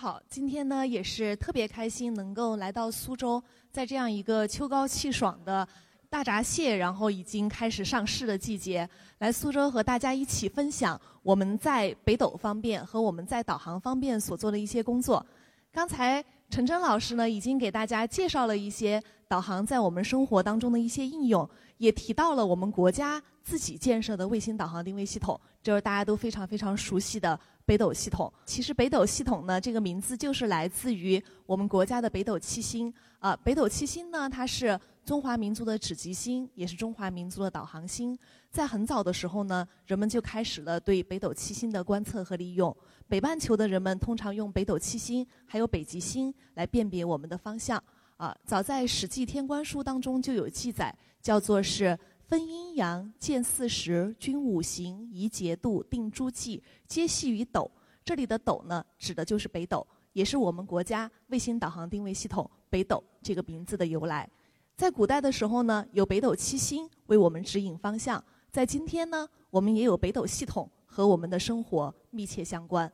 好，今天呢也是特别开心，能够来到苏州，在这样一个秋高气爽的大闸蟹，然后已经开始上市的季节，来苏州和大家一起分享我们在北斗方面和我们在导航方面所做的一些工作。刚才陈真老师呢已经给大家介绍了一些导航在我们生活当中的一些应用，也提到了我们国家自己建设的卫星导航定位系统，就是大家都非常非常熟悉的。北斗系统，其实北斗系统呢，这个名字就是来自于我们国家的北斗七星啊。北斗七星呢，它是中华民族的指极星，也是中华民族的导航星。在很早的时候呢，人们就开始了对北斗七星的观测和利用。北半球的人们通常用北斗七星还有北极星来辨别我们的方向啊。早在《史记·天官书》当中就有记载，叫做是。分阴阳，见四时，均五行，宜节度，定诸纪，皆系于斗。这里的斗呢，指的就是北斗，也是我们国家卫星导航定位系统北斗这个名字的由来。在古代的时候呢，有北斗七星为我们指引方向；在今天呢，我们也有北斗系统和我们的生活密切相关。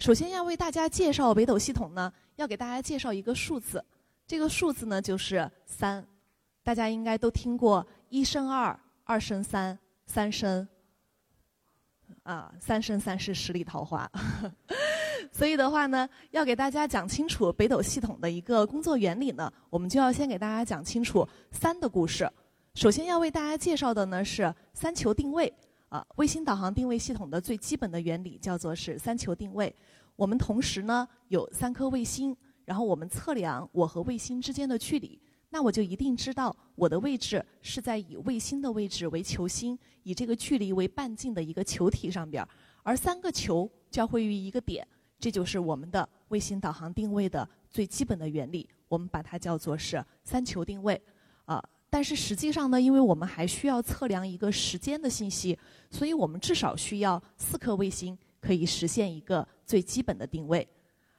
首先要为大家介绍北斗系统呢，要给大家介绍一个数字，这个数字呢就是三。大家应该都听过一生二，二生三，三生啊，三生三世十里桃花。所以的话呢，要给大家讲清楚北斗系统的一个工作原理呢，我们就要先给大家讲清楚三的故事。首先要为大家介绍的呢是三球定位啊，卫星导航定位系统的最基本的原理叫做是三球定位。我们同时呢有三颗卫星，然后我们测量我和卫星之间的距离。那我就一定知道我的位置是在以卫星的位置为球心，以这个距离为半径的一个球体上边，而三个球交汇于一个点，这就是我们的卫星导航定位的最基本的原理。我们把它叫做是三球定位，啊，但是实际上呢，因为我们还需要测量一个时间的信息，所以我们至少需要四颗卫星可以实现一个最基本的定位。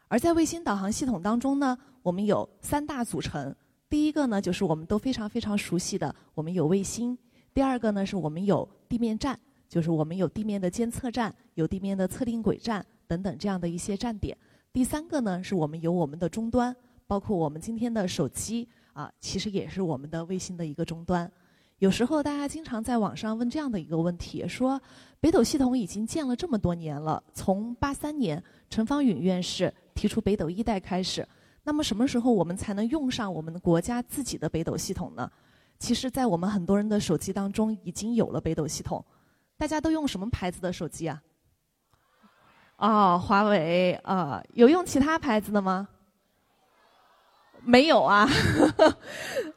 而在卫星导航系统当中呢，我们有三大组成。第一个呢，就是我们都非常非常熟悉的，我们有卫星；第二个呢，是我们有地面站，就是我们有地面的监测站、有地面的测定轨站等等这样的一些站点；第三个呢，是我们有我们的终端，包括我们今天的手机啊，其实也是我们的卫星的一个终端。有时候大家经常在网上问这样的一个问题：说北斗系统已经建了这么多年了，从八三年陈方允院士提出北斗一代开始。那么什么时候我们才能用上我们的国家自己的北斗系统呢？其实，在我们很多人的手机当中已经有了北斗系统。大家都用什么牌子的手机啊？哦，华为啊，有用其他牌子的吗？没有啊。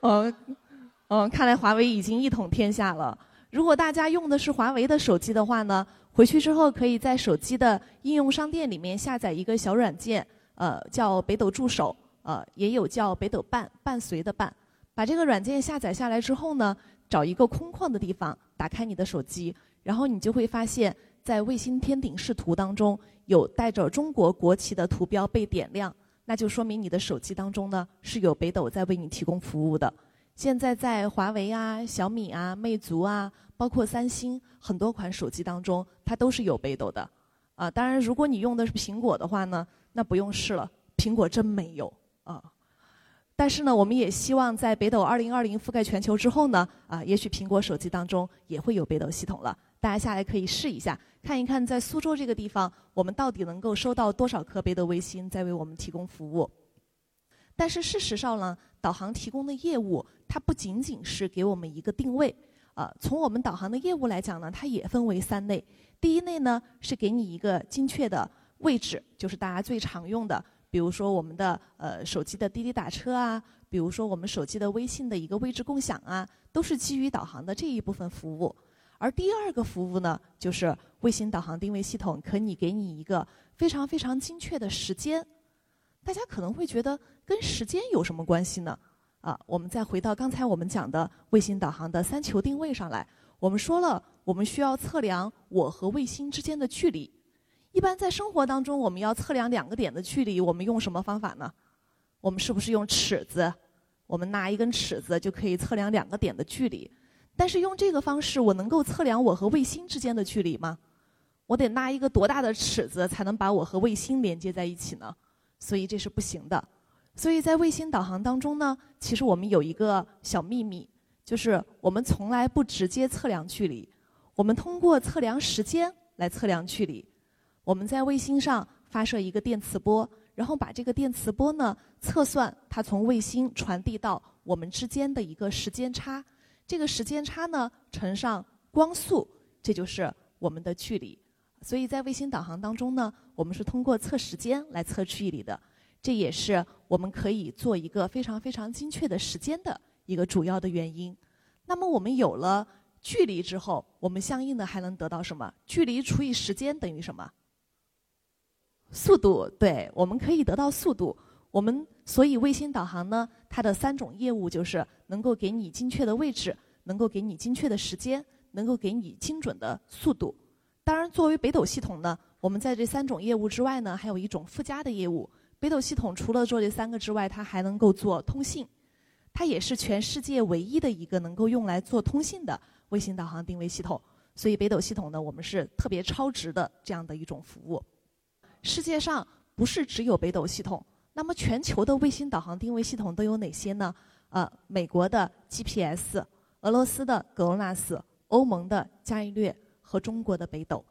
嗯 嗯，看来华为已经一统天下了。如果大家用的是华为的手机的话呢，回去之后可以在手机的应用商店里面下载一个小软件。呃，叫北斗助手，呃，也有叫北斗伴，伴随的伴。把这个软件下载下来之后呢，找一个空旷的地方，打开你的手机，然后你就会发现，在卫星天顶视图当中，有带着中国国旗的图标被点亮，那就说明你的手机当中呢是有北斗在为你提供服务的。现在在华为啊、小米啊、魅族啊，包括三星很多款手机当中，它都是有北斗的。啊，当然，如果你用的是苹果的话呢。那不用试了，苹果真没有啊。但是呢，我们也希望在北斗二零二零覆盖全球之后呢，啊，也许苹果手机当中也会有北斗系统了。大家下来可以试一下，看一看在苏州这个地方，我们到底能够收到多少颗北斗卫星在为我们提供服务。但是事实上呢，导航提供的业务它不仅仅是给我们一个定位啊。从我们导航的业务来讲呢，它也分为三类。第一类呢是给你一个精确的。位置就是大家最常用的，比如说我们的呃手机的滴滴打车啊，比如说我们手机的微信的一个位置共享啊，都是基于导航的这一部分服务。而第二个服务呢，就是卫星导航定位系统可以给你一个非常非常精确的时间。大家可能会觉得跟时间有什么关系呢？啊，我们再回到刚才我们讲的卫星导航的三球定位上来。我们说了，我们需要测量我和卫星之间的距离。一般在生活当中，我们要测量两个点的距离，我们用什么方法呢？我们是不是用尺子？我们拿一根尺子就可以测量两个点的距离。但是用这个方式，我能够测量我和卫星之间的距离吗？我得拿一个多大的尺子才能把我和卫星连接在一起呢？所以这是不行的。所以在卫星导航当中呢，其实我们有一个小秘密，就是我们从来不直接测量距离，我们通过测量时间来测量距离。我们在卫星上发射一个电磁波，然后把这个电磁波呢测算它从卫星传递到我们之间的一个时间差，这个时间差呢乘上光速，这就是我们的距离。所以在卫星导航当中呢，我们是通过测时间来测距离的，这也是我们可以做一个非常非常精确的时间的一个主要的原因。那么我们有了距离之后，我们相应的还能得到什么？距离除以时间等于什么？速度。对，我们可以得到速度。我们所以卫星导航呢，它的三种业务就是能够给你精确的位置，能够给你精确的时间，能够给你精准的速度。当然，作为北斗系统呢，我们在这三种业务之外呢，还有一种附加的业务。北斗系统除了做这三个之外，它还能够做通信，它也是全世界唯一的一个能够用来做通信的卫星导航定位系统。所以，北斗系统呢，我们是特别超值的这样的一种服务。世界上不是只有北斗系统，那么全球的卫星导航定位系统都有哪些呢？呃，美国的 GPS，俄罗斯的格罗纳斯，欧盟的伽利略。和中国的北斗，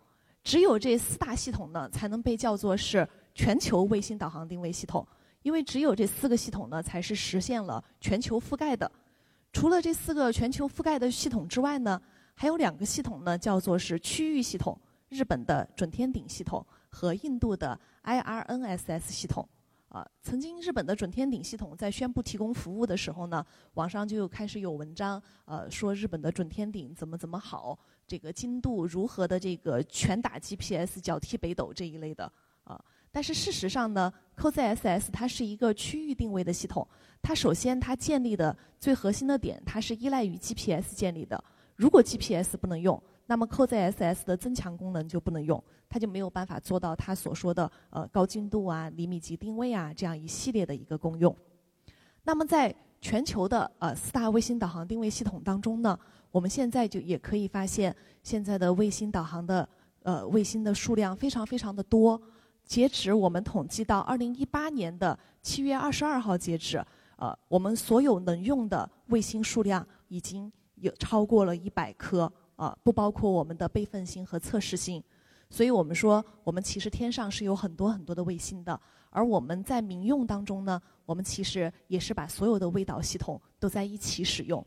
只有这四大系统呢，才能被叫做是全球卫星导航定位系统。因为只有这四个系统呢，才是实现了全球覆盖的。除了这四个全球覆盖的系统之外呢，还有两个系统呢，叫做是区域系统：日本的准天顶系统和印度的 IRNSS 系统。啊，曾经日本的准天顶系统在宣布提供服务的时候呢，网上就开始有文章，呃，说日本的准天顶怎么怎么好，这个精度如何的这个拳打 GPS 脚踢北斗这一类的啊。但是事实上呢，COZSS 它是一个区域定位的系统，它首先它建立的最核心的点，它是依赖于 GPS 建立的。如果 GPS 不能用，那么 COZSS 的增强功能就不能用，它就没有办法做到它所说的呃高精度啊、厘米级定位啊这样一系列的一个功用。那么在全球的呃四大卫星导航定位系统当中呢，我们现在就也可以发现，现在的卫星导航的呃卫星的数量非常非常的多。截止我们统计到二零一八年的七月二十二号截止，呃，我们所有能用的卫星数量已经有超过了一百颗。啊，不包括我们的备份星和测试星，所以我们说，我们其实天上是有很多很多的卫星的，而我们在民用当中呢，我们其实也是把所有的卫导系统都在一起使用。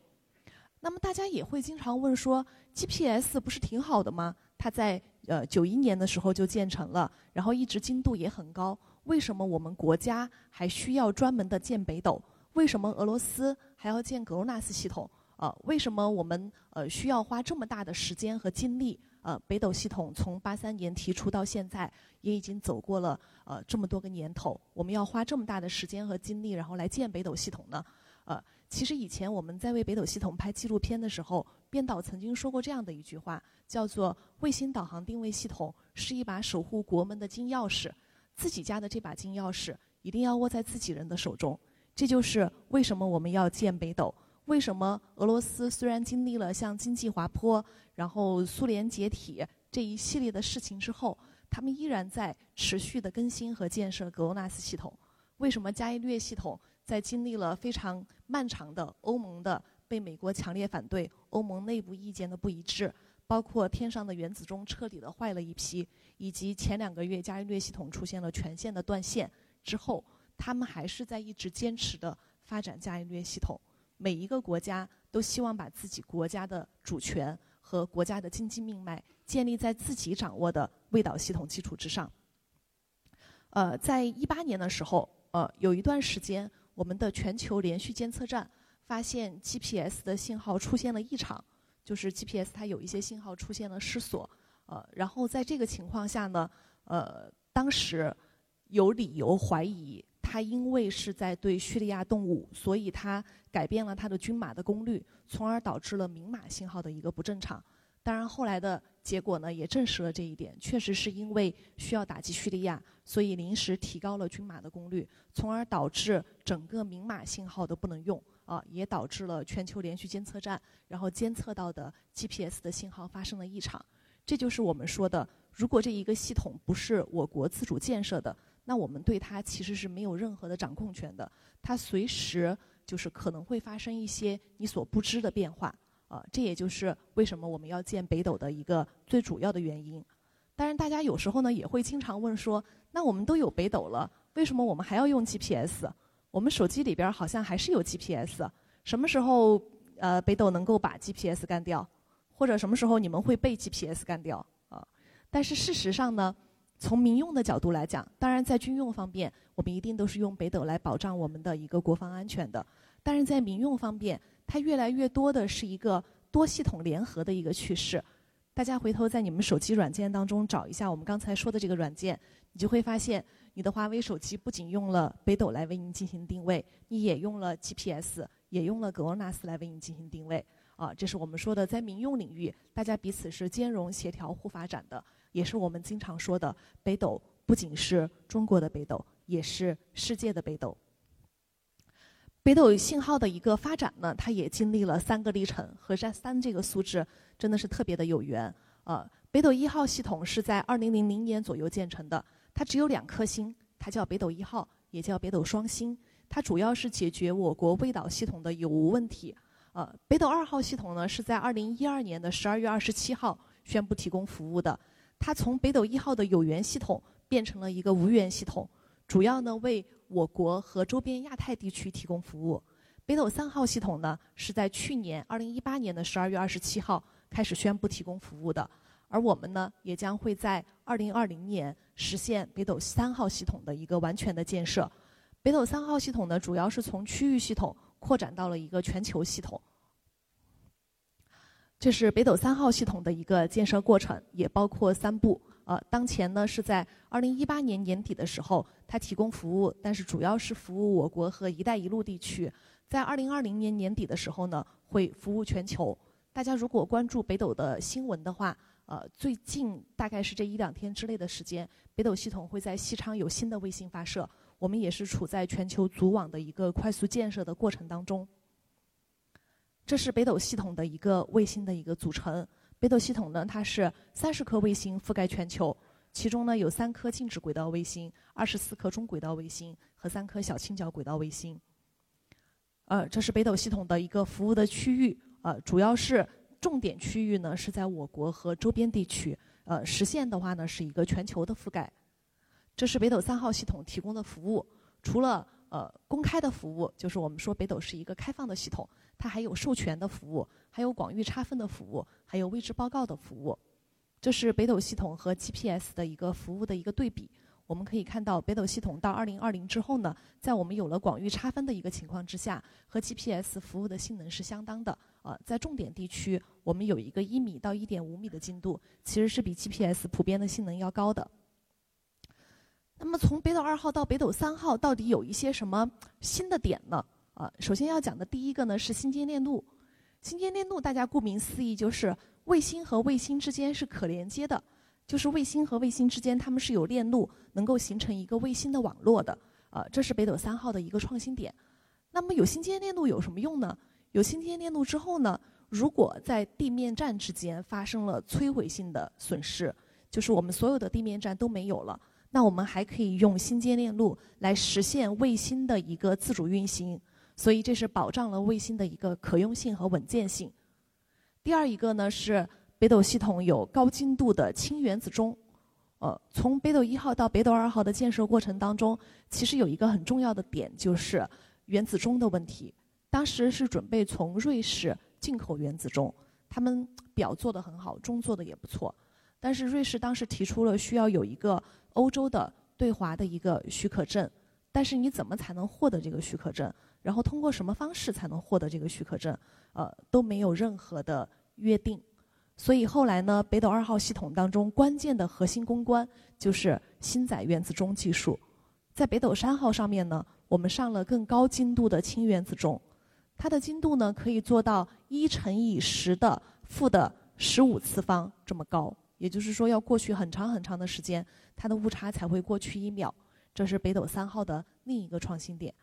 那么大家也会经常问说，GPS 不是挺好的吗？它在呃九一年的时候就建成了，然后一直精度也很高，为什么我们国家还需要专门的建北斗？为什么俄罗斯还要建格罗纳斯系统？呃，为什么我们呃需要花这么大的时间和精力？呃，北斗系统从八三年提出到现在，也已经走过了呃这么多个年头。我们要花这么大的时间和精力，然后来建北斗系统呢？呃，其实以前我们在为北斗系统拍纪录片的时候，编导曾经说过这样的一句话，叫做“卫星导航定位系统是一把守护国门的金钥匙，自己家的这把金钥匙一定要握在自己人的手中。”这就是为什么我们要建北斗。为什么俄罗斯虽然经历了像经济滑坡，然后苏联解体这一系列的事情之后，他们依然在持续的更新和建设格罗纳斯系统？为什么伽利略系统在经历了非常漫长的欧盟的被美国强烈反对、欧盟内部意见的不一致，包括天上的原子钟彻底的坏了一批，以及前两个月伽利略系统出现了全线的断线之后，他们还是在一直坚持的发展伽利略系统？每一个国家都希望把自己国家的主权和国家的经济命脉建立在自己掌握的卫导系统基础之上。呃，在一八年的时候，呃，有一段时间，我们的全球连续监测站发现 GPS 的信号出现了异常，就是 GPS 它有一些信号出现了失锁。呃，然后在这个情况下呢，呃，当时有理由怀疑。它因为是在对叙利亚动武，所以它改变了它的军马的功率，从而导致了明码信号的一个不正常。当然，后来的结果呢也证实了这一点，确实是因为需要打击叙利亚，所以临时提高了军马的功率，从而导致整个明码信号都不能用啊，也导致了全球连续监测站然后监测到的 GPS 的信号发生了异常。这就是我们说的，如果这一个系统不是我国自主建设的，那我们对它其实是没有任何的掌控权的，它随时就是可能会发生一些你所不知的变化。啊，这也就是为什么我们要建北斗的一个最主要的原因。当然，大家有时候呢也会经常问说，那我们都有北斗了，为什么我们还要用 GPS？我们手机里边好像还是有 GPS，什么时候呃北斗能够把 GPS 干掉？或者什么时候你们会被 GPS 干掉？啊？但是事实上呢，从民用的角度来讲，当然在军用方面，我们一定都是用北斗来保障我们的一个国防安全的。但是在民用方面，它越来越多的是一个多系统联合的一个趋势。大家回头在你们手机软件当中找一下我们刚才说的这个软件，你就会发现，你的华为手机不仅用了北斗来为您进行定位，你也用了 GPS，也用了格罗纳斯来为您进行定位。啊，这是我们说的在民用领域，大家彼此是兼容协调互发展的，也是我们经常说的北斗不仅是中国的北斗，也是世界的北斗。北斗信号的一个发展呢，它也经历了三个历程，和这三这个素质真的是特别的有缘。呃，北斗一号系统是在二零零零年左右建成的，它只有两颗星，它叫北斗一号，也叫北斗双星。它主要是解决我国卫导系统的有无问题。呃，北斗二号系统呢是在二零一二年的十二月二十七号宣布提供服务的，它从北斗一号的有源系统变成了一个无源系统，主要呢为我国和周边亚太地区提供服务。北斗三号系统呢，是在去年二零一八年的十二月二十七号开始宣布提供服务的，而我们呢，也将会在二零二零年实现北斗三号系统的一个完全的建设。北斗三号系统呢，主要是从区域系统扩展到了一个全球系统。这是北斗三号系统的一个建设过程，也包括三步。呃，当前呢是在二零一八年年底的时候，它提供服务，但是主要是服务我国和“一带一路”地区。在二零二零年年底的时候呢，会服务全球。大家如果关注北斗的新闻的话，呃，最近大概是这一两天之内的时间，北斗系统会在西昌有新的卫星发射。我们也是处在全球组网的一个快速建设的过程当中。这是北斗系统的一个卫星的一个组成。北斗系统呢，它是三十颗卫星覆盖全球，其中呢有三颗静止轨道卫星，二十四颗中轨道卫星和三颗小倾角轨道卫星。呃，这是北斗系统的一个服务的区域，呃，主要是重点区域呢是在我国和周边地区，呃，实现的话呢是一个全球的覆盖。这是北斗三号系统提供的服务，除了呃公开的服务，就是我们说北斗是一个开放的系统。它还有授权的服务，还有广域差分的服务，还有位置报告的服务。这是北斗系统和 GPS 的一个服务的一个对比。我们可以看到，北斗系统到2020之后呢，在我们有了广域差分的一个情况之下，和 GPS 服务的性能是相当的。呃，在重点地区，我们有一个一米到一点五米的精度，其实是比 GPS 普遍的性能要高的。那么，从北斗二号到北斗三号，到底有一些什么新的点呢？啊，首先要讲的第一个呢是星间链路。星间链路，大家顾名思义就是卫星和卫星之间是可连接的，就是卫星和卫星之间它们是有链路，能够形成一个卫星的网络的。啊，这是北斗三号的一个创新点。那么有星间链路有什么用呢？有星间链路之后呢，如果在地面站之间发生了摧毁性的损失，就是我们所有的地面站都没有了，那我们还可以用星间链路来实现卫星的一个自主运行。所以这是保障了卫星的一个可用性和稳健性。第二一个呢是北斗系统有高精度的氢原子钟。呃，从北斗一号到北斗二号的建设过程当中，其实有一个很重要的点就是原子钟的问题。当时是准备从瑞士进口原子钟，他们表做的很好，钟做的也不错。但是瑞士当时提出了需要有一个欧洲的对华的一个许可证，但是你怎么才能获得这个许可证？然后通过什么方式才能获得这个许可证？呃，都没有任何的约定。所以后来呢，北斗二号系统当中关键的核心攻关就是星载原子钟技术。在北斗三号上面呢，我们上了更高精度的氢原子钟，它的精度呢可以做到一乘以十的负的十五次方这么高，也就是说要过去很长很长的时间，它的误差才会过去一秒。这是北斗三号的另一个创新点。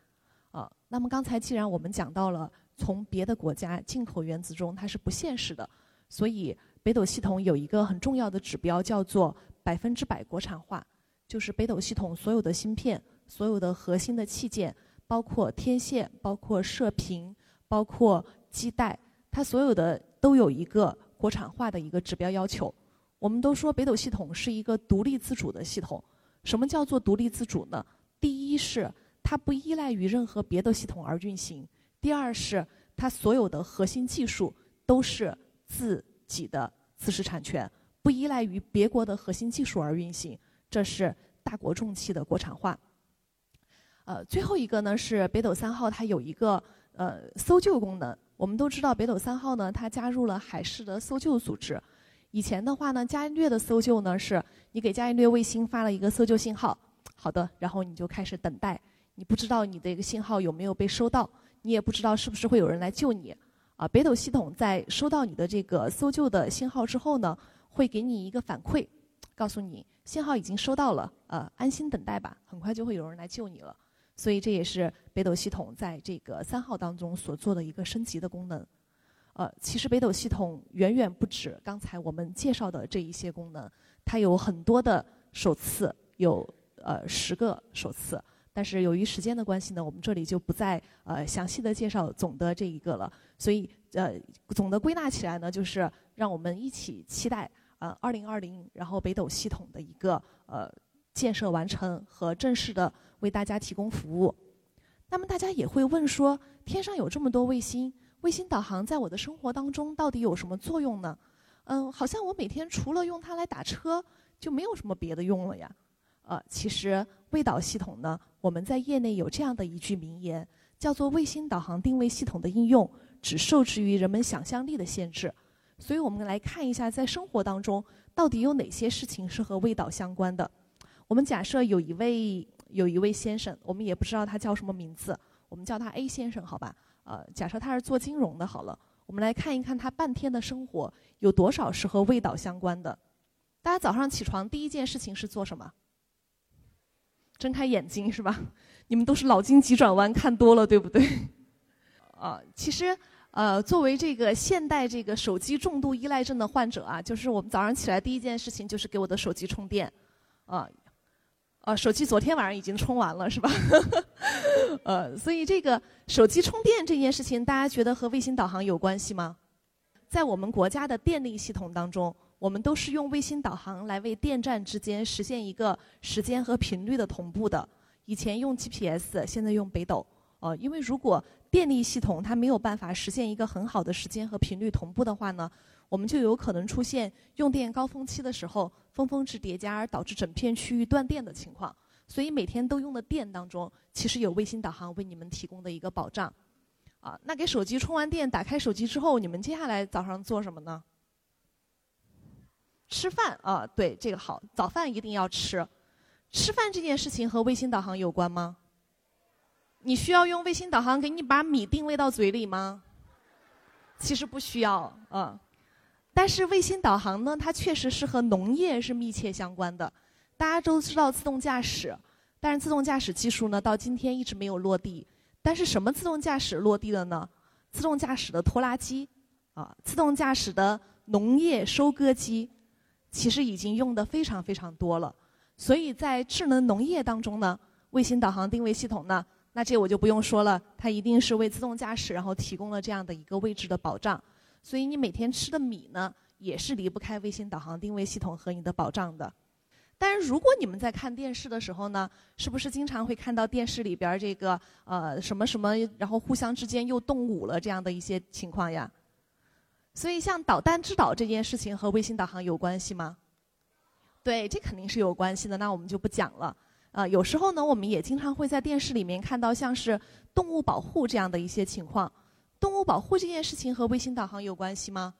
啊，那么刚才既然我们讲到了从别的国家进口原子钟，它是不现实的，所以北斗系统有一个很重要的指标叫做百分之百国产化。就是北斗系统所有的芯片、所有的核心的器件，包括天线、包括射频、包括基带，它所有的都有一个国产化的一个指标要求。我们都说北斗系统是一个独立自主的系统。什么叫做独立自主呢？第一是它不依赖于任何别的系统而运行；第二是它所有的核心技术都是自己的知识产权，不依赖于别国的核心技术而运行。这是大国重器的国产化。呃，最后一个呢是北斗三号，它有一个呃搜救功能。我们都知道北斗三号呢，它加入了海事的搜救组织。以前的话呢，伽利略的搜救呢是，你给伽利略卫星发了一个搜救信号，好的，然后你就开始等待，你不知道你的一个信号有没有被收到，你也不知道是不是会有人来救你。啊，北斗系统在收到你的这个搜救的信号之后呢，会给你一个反馈。告诉你信号已经收到了，呃，安心等待吧，很快就会有人来救你了。所以这也是北斗系统在这个三号当中所做的一个升级的功能。呃，其实北斗系统远远不止刚才我们介绍的这一些功能，它有很多的首次，有呃十个首次。但是由于时间的关系呢，我们这里就不再呃详细的介绍总的这一个了。所以呃总的归纳起来呢，就是让我们一起期待。呃，二零二零，然后北斗系统的一个呃建设完成和正式的为大家提供服务。那么大家也会问说，天上有这么多卫星，卫星导航在我的生活当中到底有什么作用呢？嗯，好像我每天除了用它来打车，就没有什么别的用了呀。呃，其实卫导系统呢，我们在业内有这样的一句名言，叫做“卫星导航定位系统的应用只受制于人们想象力的限制”。所以我们来看一下，在生活当中到底有哪些事情是和味道相关的。我们假设有一位有一位先生，我们也不知道他叫什么名字，我们叫他 A 先生，好吧？呃，假设他是做金融的，好了，我们来看一看他半天的生活有多少是和味道相关的。大家早上起床第一件事情是做什么？睁开眼睛是吧？你们都是脑筋急转弯看多了，对不对？啊，其实。呃，作为这个现代这个手机重度依赖症的患者啊，就是我们早上起来第一件事情就是给我的手机充电，啊，呃，手机昨天晚上已经充完了是吧？呃，所以这个手机充电这件事情，大家觉得和卫星导航有关系吗？在我们国家的电力系统当中，我们都是用卫星导航来为电站之间实现一个时间和频率的同步的。以前用 GPS，现在用北斗。呃，因为如果电力系统它没有办法实现一个很好的时间和频率同步的话呢，我们就有可能出现用电高峰期的时候峰峰值叠加而导致整片区域断电的情况。所以每天都用的电当中，其实有卫星导航为你们提供的一个保障。啊，那给手机充完电，打开手机之后，你们接下来早上做什么呢？吃饭啊，对，这个好，早饭一定要吃。吃饭这件事情和卫星导航有关吗？你需要用卫星导航给你把米定位到嘴里吗？其实不需要，嗯。但是卫星导航呢，它确实是和农业是密切相关的。大家都知道自动驾驶，但是自动驾驶技术呢，到今天一直没有落地。但是什么自动驾驶落地了呢？自动驾驶的拖拉机，啊，自动驾驶的农业收割机，其实已经用的非常非常多了。所以在智能农业当中呢，卫星导航定位系统呢。那这我就不用说了，它一定是为自动驾驶然后提供了这样的一个位置的保障，所以你每天吃的米呢，也是离不开卫星导航定位系统和你的保障的。但是如果你们在看电视的时候呢，是不是经常会看到电视里边这个呃什么什么，然后互相之间又动武了这样的一些情况呀？所以像导弹制导这件事情和卫星导航有关系吗？对，这肯定是有关系的，那我们就不讲了。啊，有时候呢，我们也经常会在电视里面看到像是动物保护这样的一些情况。动物保护这件事情和卫星导航有关系吗？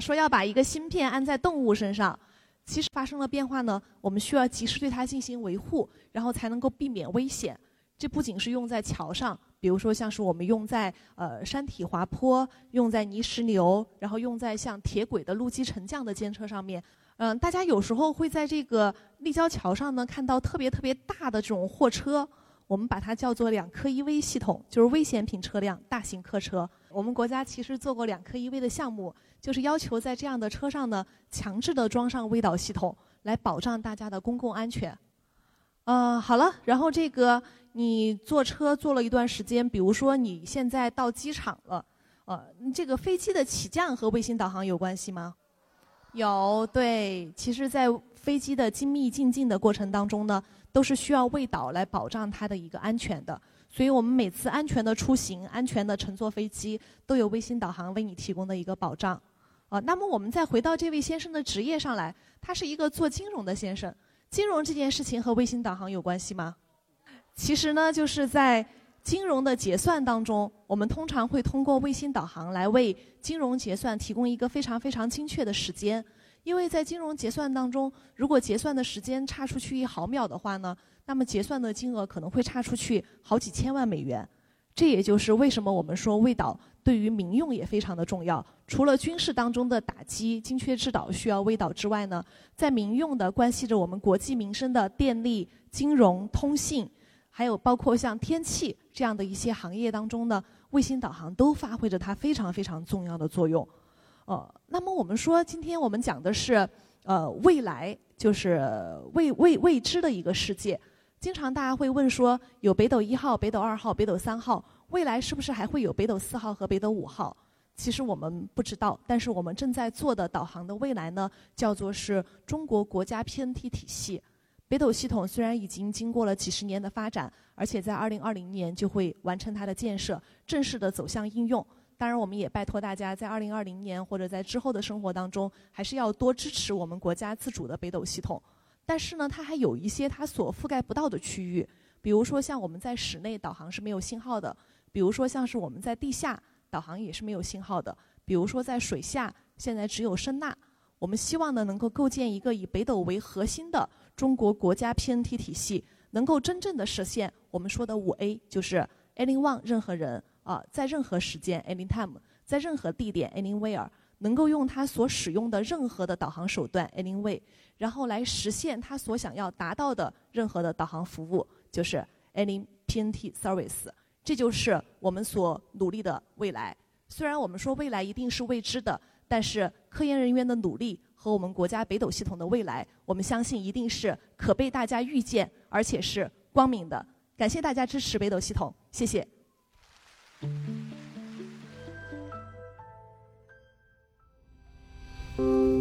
说要把一个芯片安在动物身上，其实发生了变化呢，我们需要及时对它进行维护，然后才能够避免危险。这不仅是用在桥上，比如说像是我们用在呃山体滑坡、用在泥石流，然后用在像铁轨的路基沉降的监测上面。嗯，大家有时候会在这个立交桥上呢看到特别特别大的这种货车，我们把它叫做两科一危系统，就是危险品车辆、大型客车。我们国家其实做过两科一危的项目，就是要求在这样的车上呢强制的装上微导系统，来保障大家的公共安全。呃，好了，然后这个你坐车坐了一段时间，比如说你现在到机场了，呃，这个飞机的起降和卫星导航有关系吗？有对，其实，在飞机的精密进境的过程当中呢，都是需要卫导来保障它的一个安全的。所以我们每次安全的出行、安全的乘坐飞机，都有卫星导航为你提供的一个保障。啊，那么我们再回到这位先生的职业上来，他是一个做金融的先生。金融这件事情和卫星导航有关系吗？其实呢，就是在。金融的结算当中，我们通常会通过卫星导航来为金融结算提供一个非常非常精确的时间。因为在金融结算当中，如果结算的时间差出去一毫秒的话呢，那么结算的金额可能会差出去好几千万美元。这也就是为什么我们说卫导对于民用也非常的重要。除了军事当中的打击、精确制导需要卫导之外呢，在民用的关系着我们国计民生的电力、金融、通信。还有包括像天气这样的一些行业当中呢，卫星导航都发挥着它非常非常重要的作用。呃，那么我们说，今天我们讲的是呃未来，就是未未未知的一个世界。经常大家会问说，有北斗一号、北斗二号、北斗三号，未来是不是还会有北斗四号和北斗五号？其实我们不知道，但是我们正在做的导航的未来呢，叫做是中国国家 PNT 体系。北斗系统虽然已经经过了几十年的发展，而且在二零二零年就会完成它的建设，正式的走向应用。当然，我们也拜托大家在二零二零年或者在之后的生活当中，还是要多支持我们国家自主的北斗系统。但是呢，它还有一些它所覆盖不到的区域，比如说像我们在室内导航是没有信号的，比如说像是我们在地下导航也是没有信号的，比如说在水下现在只有声呐。我们希望呢，能够构建一个以北斗为核心的。中国国家 PNT 体系能够真正的实现我们说的五 A，就是 anyone 任何人啊，在任何时间 anytime，在任何地点 anywhere，能够用他所使用的任何的导航手段 anyway，然后来实现他所想要达到的任何的导航服务，就是 any PNT service。这就是我们所努力的未来。虽然我们说未来一定是未知的，但是科研人员的努力。和我们国家北斗系统的未来，我们相信一定是可被大家预见，而且是光明的。感谢大家支持北斗系统，谢谢。thank you